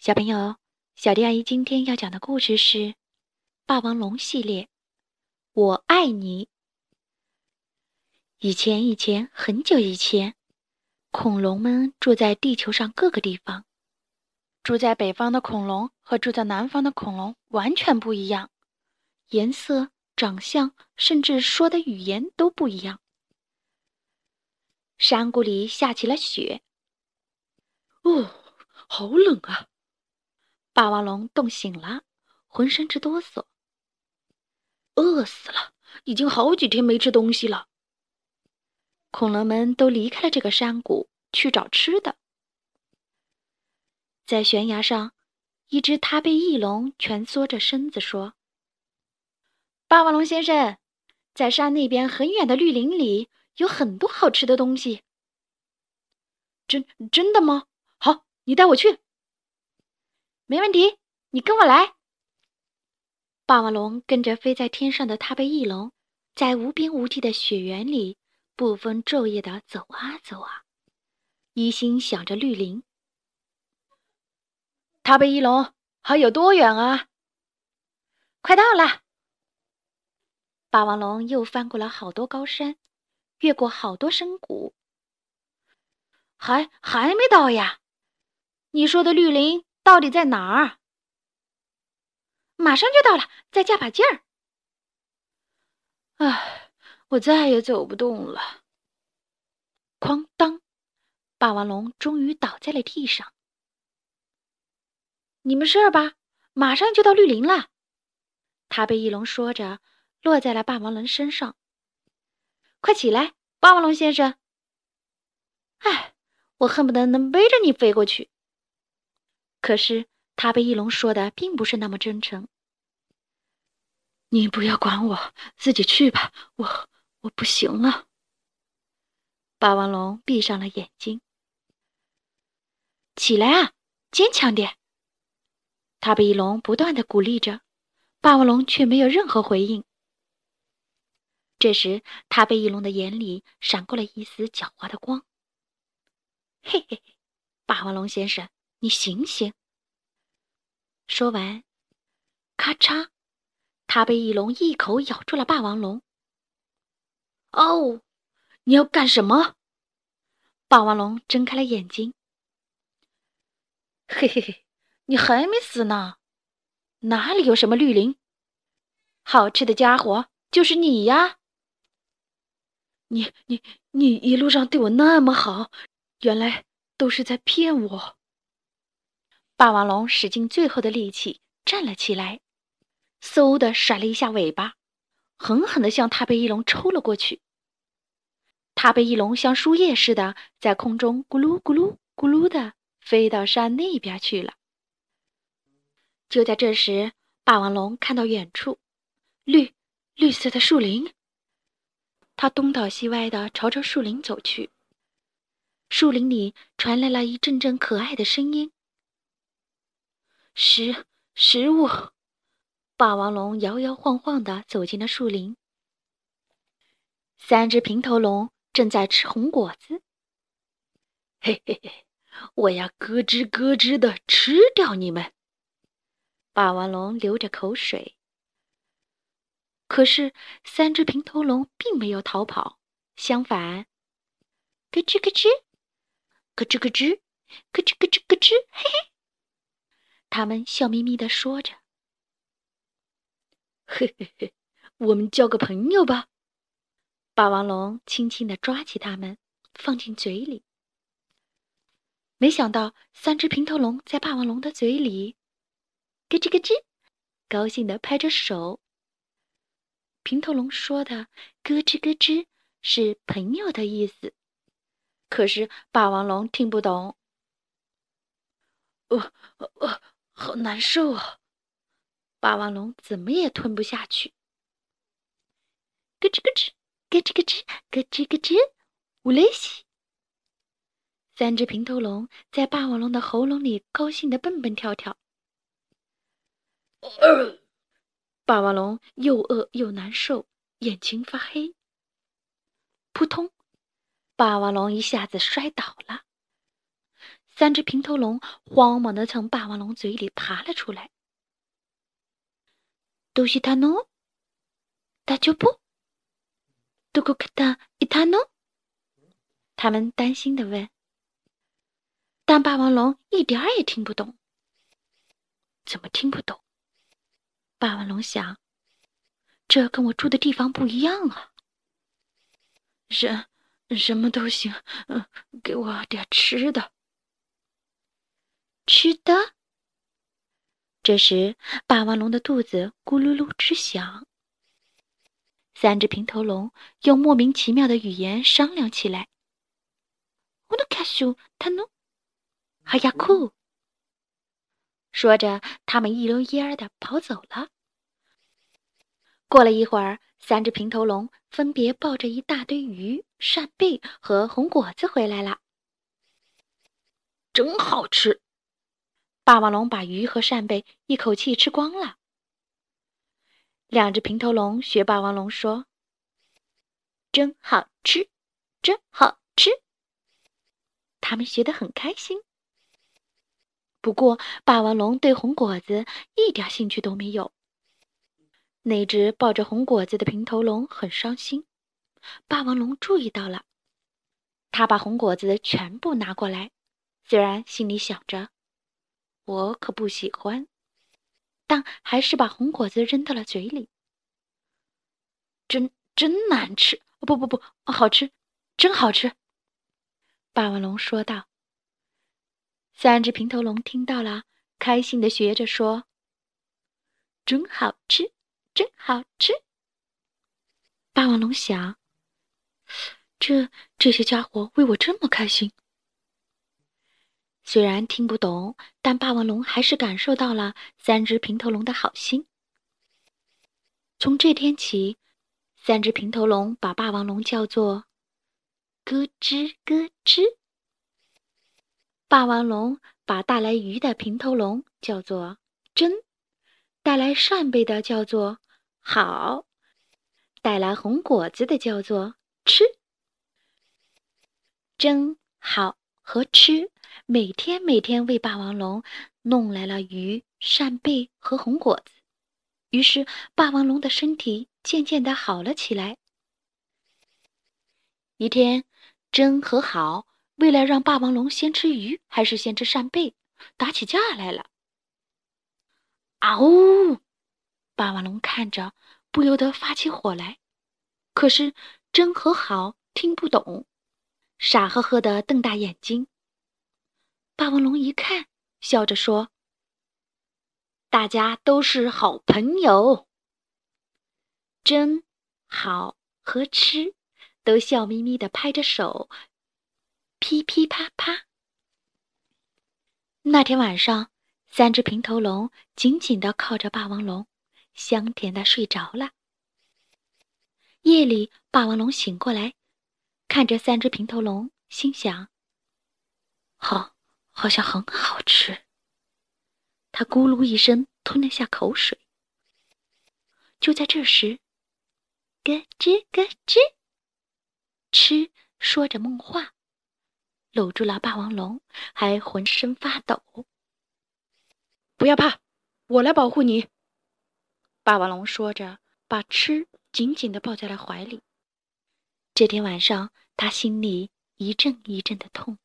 小朋友，小迪阿姨今天要讲的故事是《霸王龙系列》。我爱你。以前，以前，很久以前，恐龙们住在地球上各个地方。住在北方的恐龙和住在南方的恐龙完全不一样，颜色、长相，甚至说的语言都不一样。山谷里下起了雪。哦，好冷啊！霸王龙冻醒了，浑身直哆嗦。饿死了，已经好几天没吃东西了。恐龙们都离开了这个山谷，去找吃的。在悬崖上，一只踏背翼龙蜷缩着身子说：“霸王龙先生，在山那边很远的绿林里，有很多好吃的东西。”“真真的吗？好，你带我去。”没问题，你跟我来。霸王龙跟着飞在天上的踏背翼龙，在无边无际的雪原里不分昼夜的走啊走啊，一心想着绿林。踏背翼龙还有多远啊？快到了。霸王龙又翻过了好多高山，越过好多深谷，还还没到呀？你说的绿林？到底在哪儿？马上就到了，再加把劲儿！唉，我再也走不动了。哐当，霸王龙终于倒在了地上。你们事吧，马上就到绿林了。他被翼龙说着，落在了霸王龙身上。快起来，霸王龙先生！唉，我恨不得能背着你飞过去。可是，他被翼龙说的并不是那么真诚。你不要管我，自己去吧，我我不行了。霸王龙闭上了眼睛。起来啊，坚强点！他被翼龙不断的鼓励着，霸王龙却没有任何回应。这时，他被翼龙的眼里闪过了一丝狡猾的光。嘿嘿，霸王龙先生。你醒醒！说完，咔嚓，他被翼龙一口咬住了霸王龙。哦，你要干什么？霸王龙睁开了眼睛。嘿嘿嘿，你还没死呢！哪里有什么绿林？好吃的家伙就是你呀！你你你一路上对我那么好，原来都是在骗我。霸王龙使尽最后的力气站了起来，嗖的甩了一下尾巴，狠狠的向踏背翼龙抽了过去。踏背翼龙像树叶似的在空中咕噜咕噜咕噜的飞到山那边去了。就在这时，霸王龙看到远处绿绿色的树林，他东倒西歪的朝着树林走去。树林里传来了一阵阵可爱的声音。食食物，霸王龙摇摇晃晃地走进了树林。三只平头龙正在吃红果子。嘿嘿嘿，我要咯吱咯吱地吃掉你们！霸王龙流着口水。可是三只平头龙并没有逃跑，相反，咯吱咯吱，咯吱咯吱，咯吱咯吱咯吱，嘿嘿。他们笑眯眯地说着：“嘿嘿嘿，我们交个朋友吧。”霸王龙轻轻地抓起它们，放进嘴里。没想到，三只平头龙在霸王龙的嘴里咯吱咯吱，高兴地拍着手。平头龙说的“咯吱咯吱”是朋友的意思，可是霸王龙听不懂。呃呃。好难受啊！霸王龙怎么也吞不下去。咯吱咯吱，咯吱咯吱，咯吱咯吱，乌雷西。三只平头龙在霸王龙的喉咙里高兴的蹦蹦跳跳。霸王龙又饿又难受，眼睛发黑。扑通！霸王龙一下子摔倒了。三只平头龙慌忙的从霸王龙嘴里爬了出来。都是他弄，大脚不？都给他一他弄？他们担心的问。但霸王龙一点儿也听不懂。怎么听不懂？霸王龙想，这跟我住的地方不一样啊。什什么都行，嗯，给我点吃的。吃的。这时，霸王龙的肚子咕噜噜直响。三只平头龙用莫名其妙的语言商量起来。我的卡叔，他弄。哈呀酷！说着，他们一溜烟儿的跑走了。过了一会儿，三只平头龙分别抱着一大堆鱼、扇贝和红果子回来了。真好吃！霸王龙把鱼和扇贝一口气吃光了。两只平头龙学霸王龙说：“真好吃，真好吃。”他们学得很开心。不过，霸王龙对红果子一点兴趣都没有。那只抱着红果子的平头龙很伤心。霸王龙注意到了，他把红果子全部拿过来，虽然心里想着“我可不喜欢”，但还是把红果子扔到了嘴里。真真难吃！不不不，好吃，真好吃！霸王龙说道。三只平头龙听到了，开心的学着说：“真好吃，真好吃。”霸王龙想：“这这些家伙为我这么开心。”虽然听不懂，但霸王龙还是感受到了三只平头龙的好心。从这天起，三只平头龙把霸王龙叫做“咯吱咯吱”。霸王龙把带来鱼的平头龙叫做“真”，带来扇贝的叫做“好”，带来红果子的叫做“吃”。真好和吃，每天每天为霸王龙弄来了鱼、扇贝和红果子，于是霸王龙的身体渐渐的好了起来。一天，真和好。为了让霸王龙先吃鱼还是先吃扇贝，打起架来了。啊呜！霸王龙看着不由得发起火来。可是真和好听不懂，傻呵呵的瞪大眼睛。霸王龙一看，笑着说：“大家都是好朋友。”真好和吃都笑眯眯的拍着手。噼噼啪啪。那天晚上，三只平头龙紧紧的靠着霸王龙，香甜的睡着了。夜里，霸王龙醒过来，看着三只平头龙，心想：“好，好像很好吃。”他咕噜一声吞了下口水。就在这时，咯吱咯吱，吃说着梦话。搂住了霸王龙，还浑身发抖。不要怕，我来保护你。霸王龙说着，把吃紧紧的抱在了怀里。这天晚上，他心里一阵一阵的痛。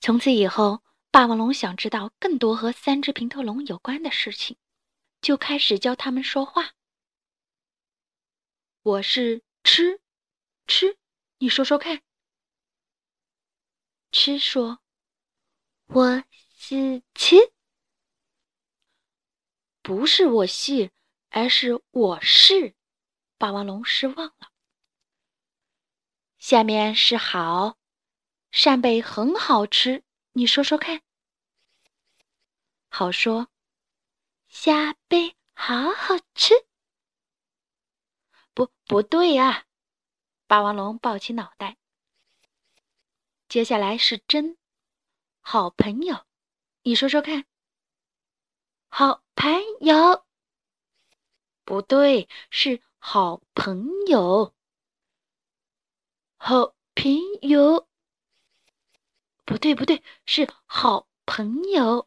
从此以后，霸王龙想知道更多和三只平头龙有关的事情，就开始教他们说话。我是吃，吃，你说说看。吃说：“我是吃，不是我是，而是我是。”霸王龙失望了。下面是好，扇贝很好吃，你说说看。好说，虾贝好好吃。不，不对呀！霸王龙抱起脑袋。接下来是真好朋友，你说说看。好朋友，不对，是好朋友。好朋友，不对，不对，是好朋友。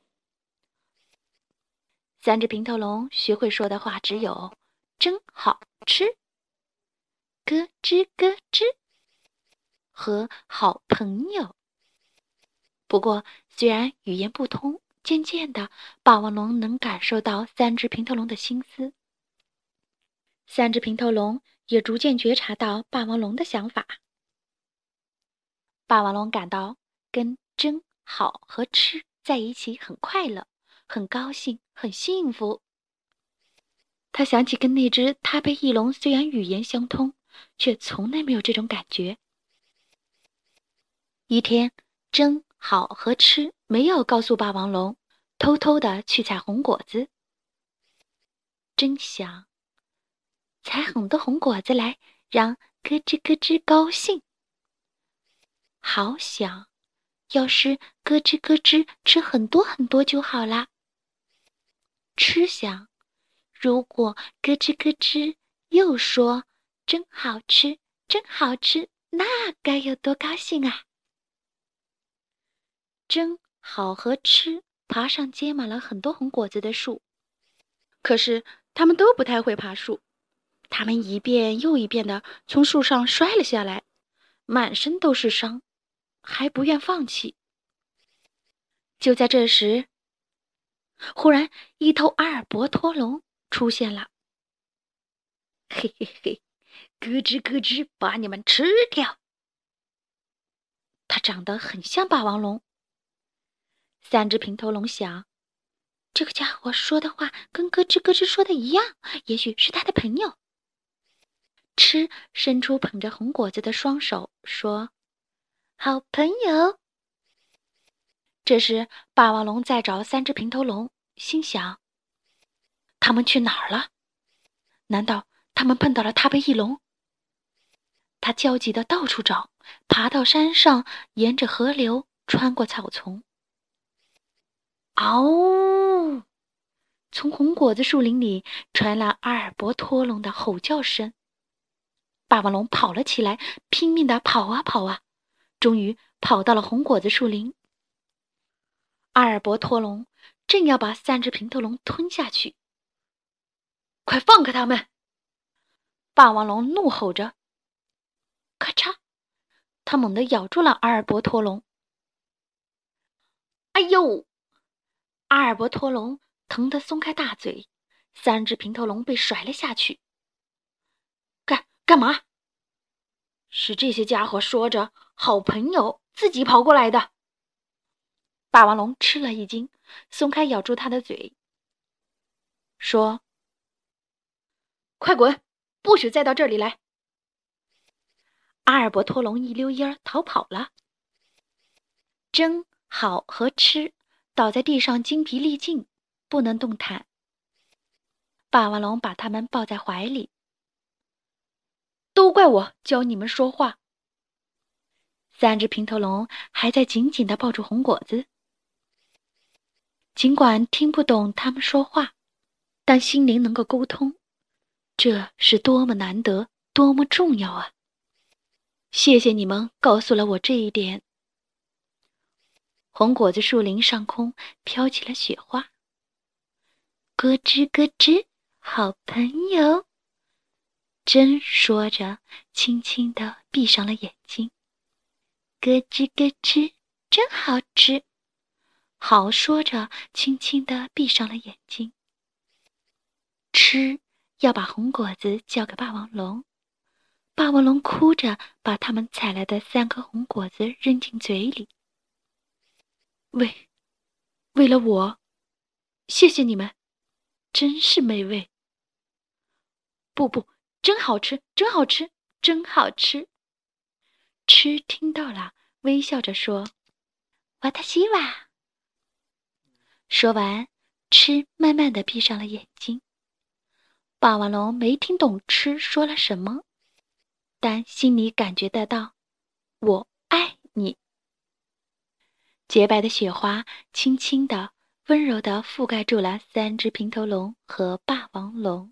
三只平头龙学会说的话只有“真好吃”、“咯吱咯吱”和“好朋友”。不过，虽然语言不通，渐渐的，霸王龙能感受到三只平头龙的心思。三只平头龙也逐渐觉察到霸王龙的想法。霸王龙感到跟真好和吃在一起很快乐，很高兴，很幸福。他想起跟那只他贝翼龙虽然语言相通，却从来没有这种感觉。一天，真好和吃没有告诉霸王龙，偷偷的去采红果子。真想。采很多红果子来，让咯吱咯吱高兴。好想，要是咯吱咯吱吃很多很多就好啦。吃想，如果咯吱咯吱又说真好吃，真好吃，那该有多高兴啊！真好和吃爬上结满了很多红果子的树，可是他们都不太会爬树。他们一遍又一遍的从树上摔了下来，满身都是伤，还不愿放弃。就在这时，忽然一头阿尔伯托龙出现了。嘿嘿嘿，咯吱咯吱，把你们吃掉！它长得很像霸王龙。三只平头龙想，这个家伙说的话跟咯吱咯吱说的一样，也许是他的朋友。吃，伸出捧着红果子的双手，说：“好朋友。”这时，霸王龙在找三只平头龙，心想：“他们去哪儿了？难道他们碰到了他贝翼龙？”他焦急的到处找，爬到山上，沿着河流，穿过草丛。嗷！从红果子树林里传来阿尔伯托龙的吼叫声。霸王龙跑了起来，拼命的跑啊跑啊，终于跑到了红果子树林。阿尔伯托龙正要把三只平头龙吞下去，快放开他们！霸王龙怒吼着。咔嚓，他猛地咬住了阿尔伯托龙。哎呦！阿尔伯托龙疼得松开大嘴，三只平头龙被甩了下去。干干嘛？是这些家伙说着“好朋友”，自己跑过来的。霸王龙吃了一惊，松开咬住他的嘴，说：“快滚，不许再到这里来！”阿尔伯托龙一溜烟儿逃跑了。争好和吃倒在地上，精疲力尽，不能动弹。霸王龙把他们抱在怀里。都怪我教你们说话。三只平头龙还在紧紧的抱住红果子，尽管听不懂他们说话，但心灵能够沟通，这是多么难得，多么重要啊！谢谢你们告诉了我这一点。红果子树林上空飘起了雪花，咯吱咯吱，好朋友。真说着，轻轻地闭上了眼睛。咯吱咯吱，真好吃。好说着，轻轻地闭上了眼睛。吃，要把红果子交给霸王龙。霸王龙哭着把他们采来的三颗红果子扔进嘴里。为，为了我，谢谢你们，真是美味。不不。真好吃，真好吃，真好吃！吃听到了，微笑着说：“瓦塔西瓦。”说完，吃慢慢的闭上了眼睛。霸王龙没听懂吃说了什么，但心里感觉得到：“我爱你。”洁白的雪花轻轻的、温柔的覆盖住了三只平头龙和霸王龙。